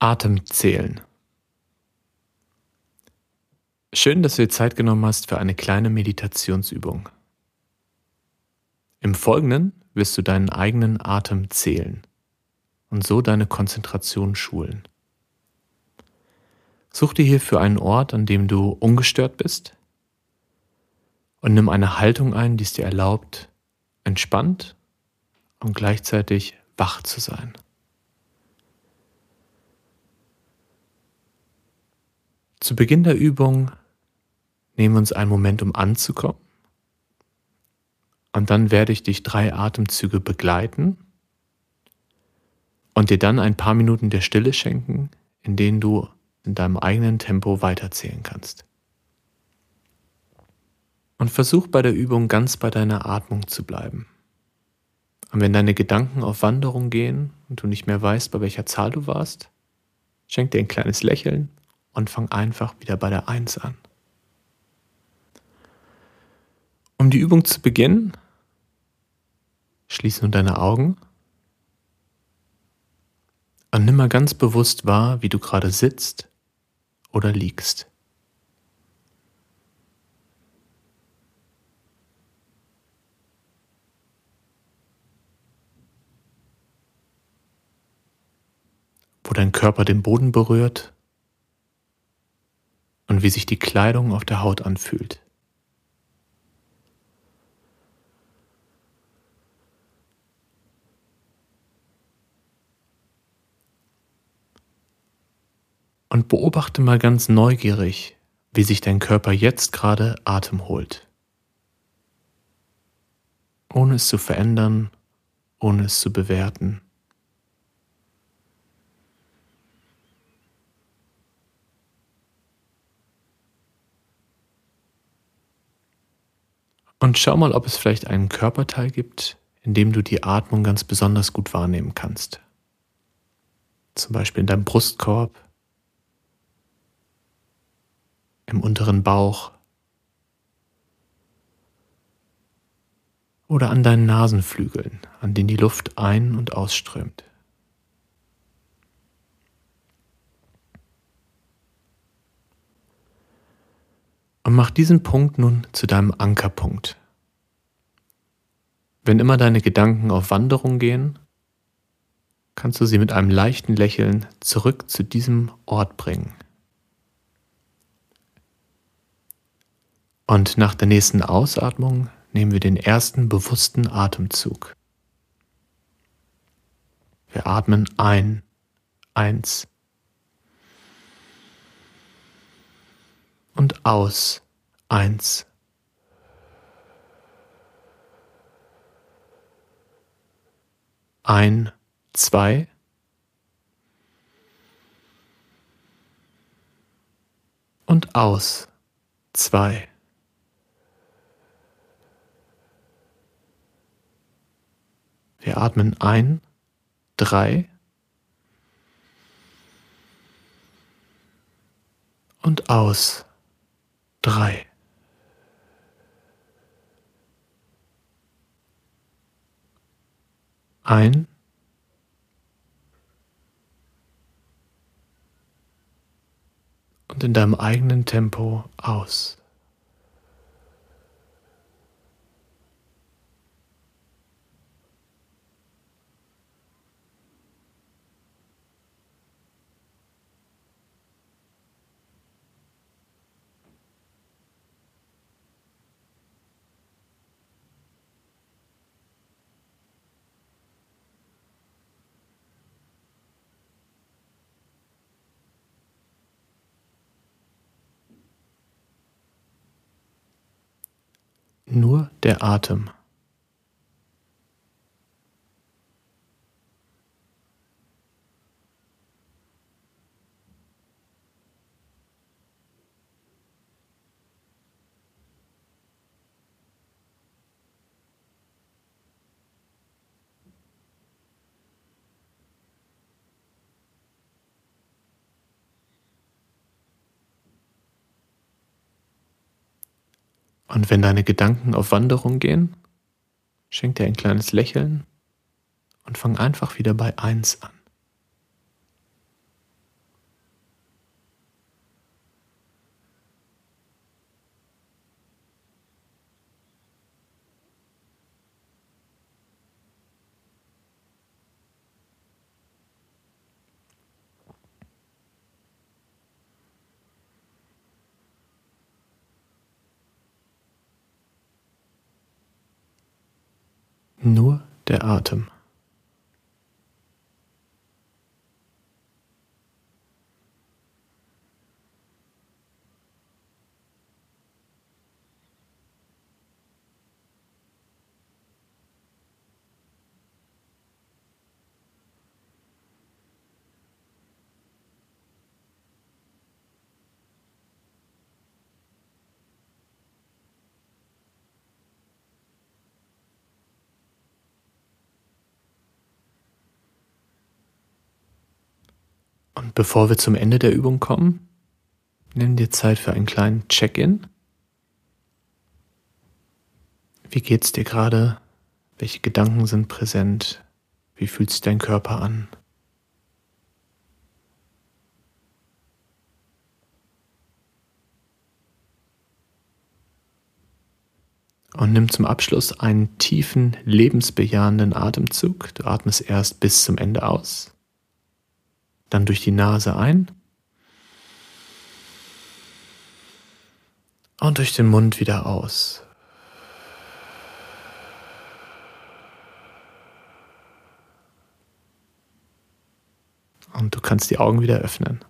Atemzählen. Schön, dass du dir Zeit genommen hast für eine kleine Meditationsübung. Im Folgenden wirst du deinen eigenen Atem zählen und so deine Konzentration schulen. Such dir hierfür einen Ort, an dem du ungestört bist und nimm eine Haltung ein, die es dir erlaubt, entspannt und gleichzeitig wach zu sein. Zu Beginn der Übung nehmen wir uns einen Moment, um anzukommen. Und dann werde ich dich drei Atemzüge begleiten und dir dann ein paar Minuten der Stille schenken, in denen du in deinem eigenen Tempo weiterzählen kannst. Und versuch bei der Übung ganz bei deiner Atmung zu bleiben. Und wenn deine Gedanken auf Wanderung gehen und du nicht mehr weißt, bei welcher Zahl du warst, schenk dir ein kleines Lächeln und fang einfach wieder bei der Eins an. Um die Übung zu beginnen, schließ nun deine Augen und nimm mal ganz bewusst wahr, wie du gerade sitzt oder liegst. Wo dein Körper den Boden berührt und wie sich die Kleidung auf der Haut anfühlt. Und beobachte mal ganz neugierig, wie sich dein Körper jetzt gerade Atem holt. Ohne es zu verändern, ohne es zu bewerten. Und schau mal, ob es vielleicht einen Körperteil gibt, in dem du die Atmung ganz besonders gut wahrnehmen kannst. Zum Beispiel in deinem Brustkorb, im unteren Bauch oder an deinen Nasenflügeln, an denen die Luft ein- und ausströmt. Und mach diesen Punkt nun zu deinem Ankerpunkt. Wenn immer deine Gedanken auf Wanderung gehen, kannst du sie mit einem leichten Lächeln zurück zu diesem Ort bringen. Und nach der nächsten Ausatmung nehmen wir den ersten bewussten Atemzug. Wir atmen ein, eins, und aus. Eins. Ein, zwei. Und aus. Zwei. Wir atmen ein, drei. Und aus drei. Ein. Und in deinem eigenen Tempo aus. Nur der Atem. Und wenn deine Gedanken auf Wanderung gehen, schenk dir ein kleines Lächeln und fang einfach wieder bei eins an. Nur der Atem. Bevor wir zum Ende der Übung kommen, nimm dir Zeit für einen kleinen Check-in. Wie geht's dir gerade? Welche Gedanken sind präsent? Wie fühlt sich dein Körper an? Und nimm zum Abschluss einen tiefen, lebensbejahenden Atemzug. Du atmest erst bis zum Ende aus. Dann durch die Nase ein. Und durch den Mund wieder aus. Und du kannst die Augen wieder öffnen.